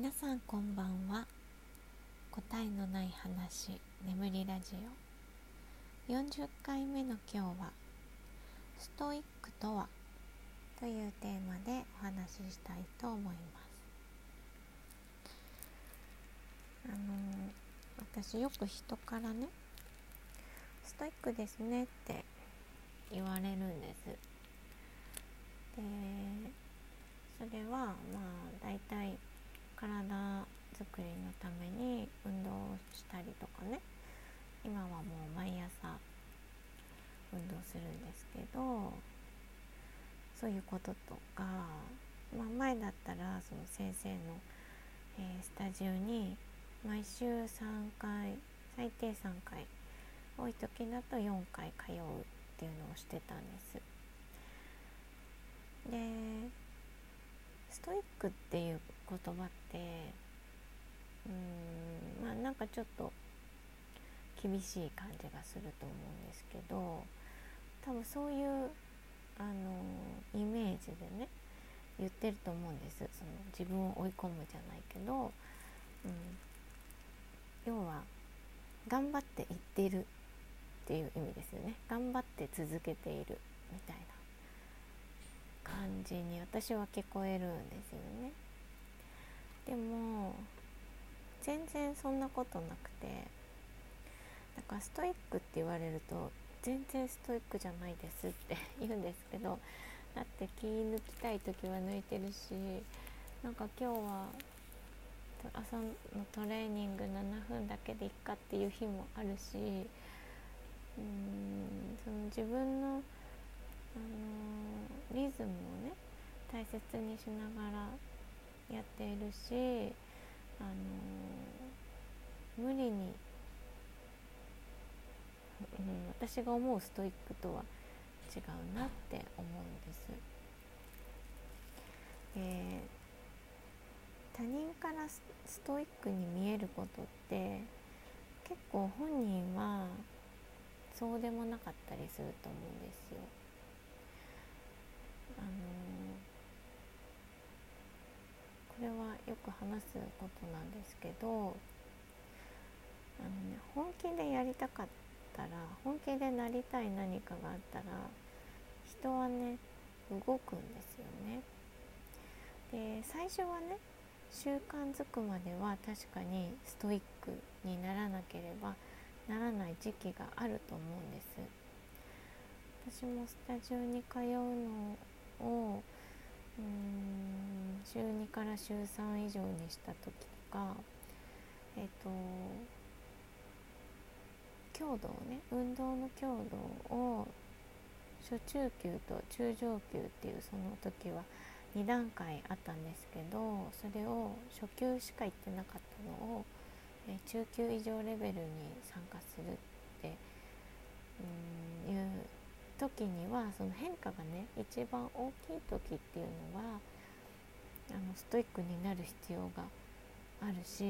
皆さんこんばんは。答えのない話眠りラジオ。40回目の今日はストイックとはというテーマでお話ししたいと思います。あの私よく人からねストイックですねって言われるんです。でそれはまあ大体体づくりのために運動をしたりとかね今はもう毎朝運動するんですけどそういうこととか、まあ、前だったらその先生の、えー、スタジオに毎週3回最低3回多い時だと4回通うっていうのをしてたんです。でストイックっていう言葉ってうんまあなんかちょっと厳しい感じがすると思うんですけど多分そういうあのイメージでね言ってると思うんですその自分を追い込むじゃないけど、うん、要は頑張っていってるっていう意味ですよね頑張って続けているみたいな感じに私は聞こえるんですよね。でも全然そんなことなくてだかストイックって言われると全然ストイックじゃないですって 言うんですけどだって気抜きたい時は抜いてるしなんか今日は朝のトレーニング7分だけでいっかっていう日もあるしうんその自分のあのリズムをね大切にしながらやっているし、あの無理に、うん、私が思うストイックとは違うなって思うんです。え他人からストイックに見えることって結構本人はそうでもなかったりすると思うんですよ。あのこれはよく話すことなんですけどあの、ね、本気でやりたかったら本気でなりたい何かがあったら人はね動くんですよね。で最初はね習慣づくまでは確かにストイックにならなければならない時期があると思うんです。私もスタジオに通うのをうん週2から週3以上にした時とかえっ、と強度をね運動の強度を初中級と中上級っていうその時は2段階あったんですけどそれを初級しか行ってなかったのを、え中級以上レベルに参加するっていう時にはその変化がね一番大きい時っていうのはあのストイックになる必要があるし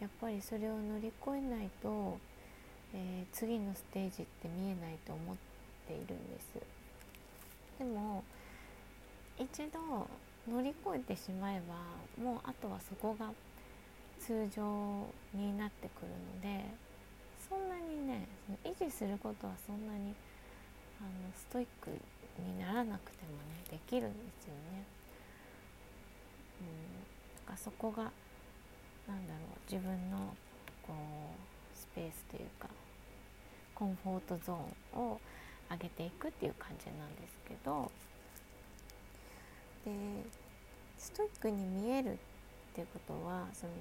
やっぱりそれを乗り越えないと、えー、次のステージって見えないと思っているんです。でも一度乗り越えてしまえばもうあとはそこが通常になってくるのでそんなにね維持することはそんなにあのストイックにならなくてもねできるんですよね。うん、だかそこがなんだろう自分のこうスペースというかコンフォートゾーンを上げていくっていう感じなんですけどでストイックに見えるっていうことはその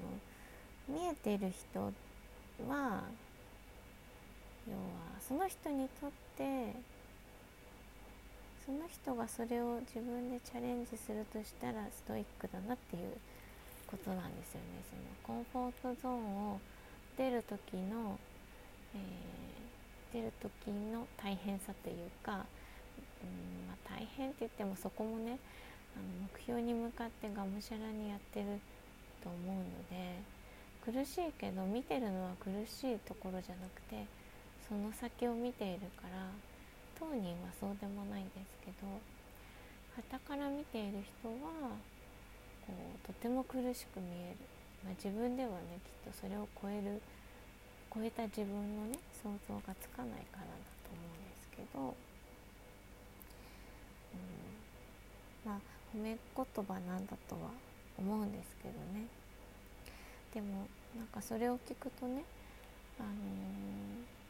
見えてる人は要はその人にとってその人がそれを自分でチャレンジするとしたらストイックだなっていうことなんですよね。そのコンフォートゾーンを出る時の、えー、出る時の大変さというか、うんまあ、大変って言ってもそこもねあの目標に向かってがむしゃらにやってると思うので苦しいけど見てるのは苦しいところじゃなくてその先を見ているから当人はそうでもないんですけど傍から見ている人はこうとても苦しく見える、まあ、自分ではねきっとそれを超える超えた自分のね想像がつかないからだと思うんですけど、うん、まあ褒め言葉なんだとは思うんですけどね。でもなんかそれを聞くとねあのー、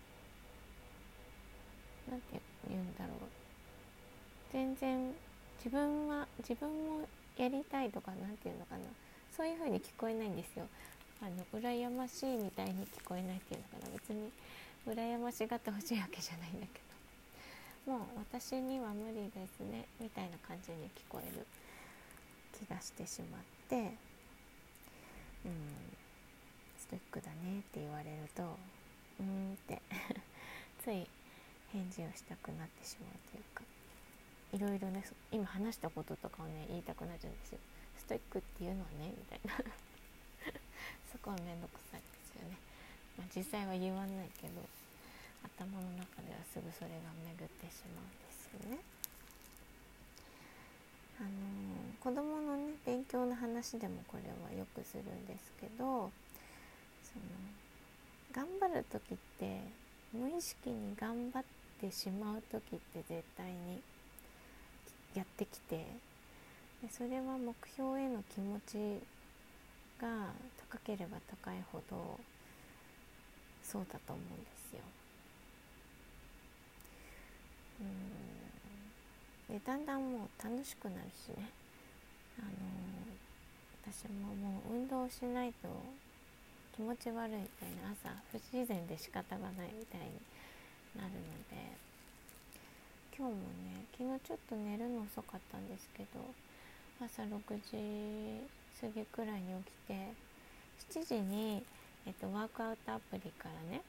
なんて言うんだろう。全然自分は自分もやりたいとか何て言うのかな。そういう風に聞こえないんですよ。あの羨ましいみたいに聞こえないっていうのかな。別に羨ましがってほしいわけじゃないんだけど。もう私には無理ですね。みたいな感じに聞こえる気がしてしまって。うん。ストイックだねって言われるとうーんって。つい返事をしたくなってしまうというかいろいろね今話したこととかをね言いたくなっちゃうんですよ。ストイックっていうのはねみたいな。そこはめんどくさいですよね、まあ、実際は言わないけど頭の中ではすぐそれが巡ってしまうんですよね。あのー、子供のね勉強の話でもこれはよくするんですけどその頑張る時って無意識に頑張ってしまう時って絶対にやってきてでそれは目標への気持ちが高ければ高いほどそうだと思うんですよ。うんでだんだんもう楽しくなるしね、あの私ももう運動しないと気持ち悪いみたいな朝不自然で仕方がないみたいになるので今日もね昨日ちょっと寝るの遅かったんですけど朝6時過ぎくらいに起きて7時に、えっと、ワークアウトアプリからね、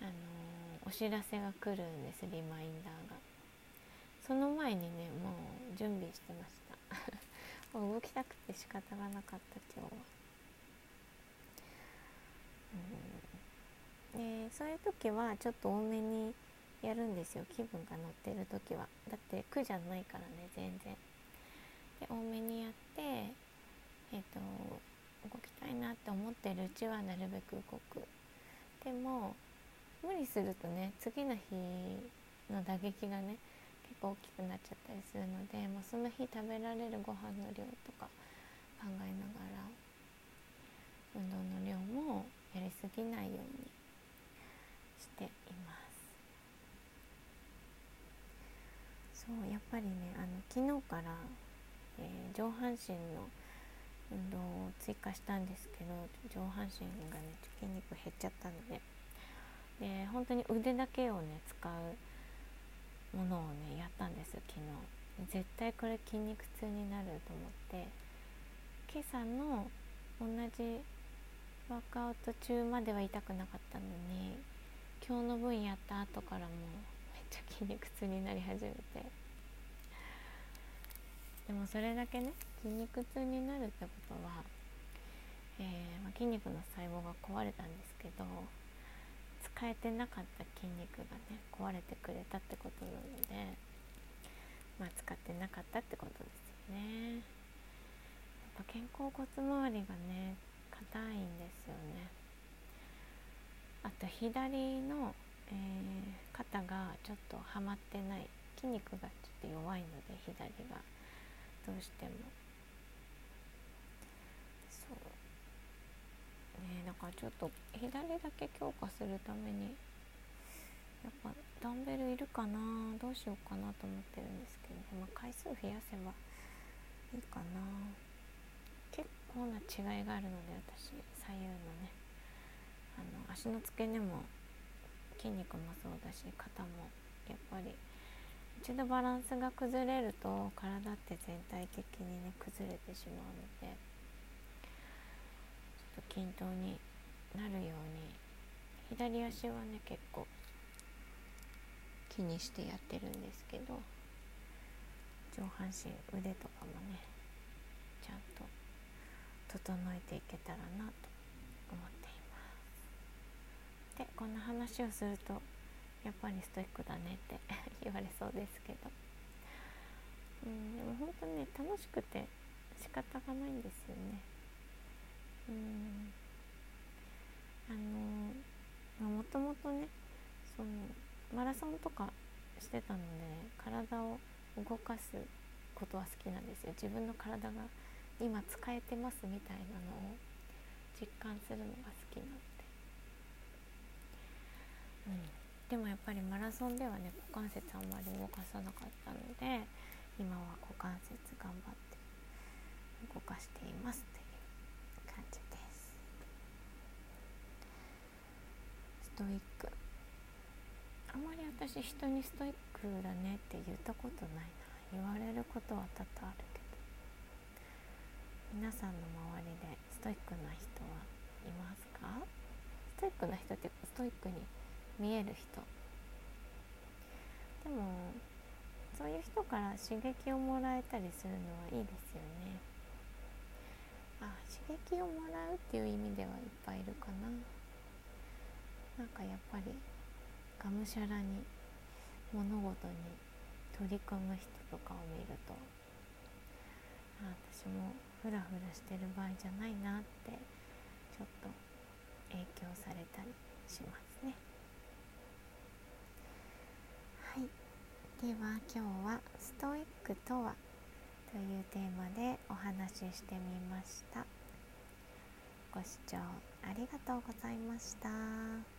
あのー、お知らせが来るんですリマインダーがその前にねもう準備してました 動きたくて仕方がなかった今日は。うん、でそういう時はちょっと多めにやるんですよ。気分が乗ってる時は。だって苦じゃないからね全然。で多めにやってえっ、ー、と動きたいなって思ってるうちはなるべく動く。でも無理するとね次の日の打撃がね結構大きくなっちゃったりするのでもうその日食べられるご飯の量とか考えながら運動の量もやりすぎないようにています。そうやっぱりねあの昨日から、えー、上半身の運動を追加したんですけど上半身がね筋肉減っちゃったので。で本当に腕だけをね使うものをねやったんです昨日。絶対これ筋肉痛になると思って。今朝の同じワークアウト中までは痛くなかったのに今日の分やった後からもうめっちゃ筋肉痛になり始めて。でもそれだけね筋肉痛になるってことは、えー、ま、筋肉の細胞が壊れたんですけど使えてなかった筋肉がね壊れてくれたってことなのでまあ使ってなかったってことですよね。やっぱ肩甲骨周りがね硬いんですよね。あと左の、えー、肩がちょっとはまってない筋肉がちょっと弱いので左が。どうしてもそう。ねだからちょっと左だけ強化するためにやっぱダンベルいるかな？どうしようかなと思ってるんですけど、まあ、回数増やせばいいかな。結構な違いがあるので私左右のね。あの足の付け根も筋肉もそうだし肩もやっぱり一度バランスが崩れると体って全体的にね崩れてしまうのでちょっと均等になるように左足はね結構気にしてやってるんですけど上半身腕とかもねちゃんと整えていけたらなと思っていますでこんな話をするとやっぱりストイックだねって 言われそうですけど。うんでも本当にね楽しくて仕方がないんですよね。うん。あのもともとねそのマラソンとかしてたので体を動かすことは好きなんですよ。自分の体が今使えてますみたいなのを実感するのが好きなので、でもやっぱりマラソンではね股関節あんまり動かさなかったので今は股関節頑張って動かしていますという感じです。ストイック。あまり私人にストイックだねって言ったことないな。言われることは多々あるけど。皆さんの周りでストイックな人はいますか？ストイックな人ってストイックに見える人。でもそういう人から刺激をもらえたりするのはいいですよね。あ刺激をもらうっていう意味ではいっぱいいるかな。なんかやっぱりがむしゃらに物事に取り組む人とかを見るとあ私もフラフラしてる場合じゃないなってちょっと影響されたりしますねはいでは今日は「ストイックとは?」というテーマでお話ししてみましたご視聴ありがとうございました。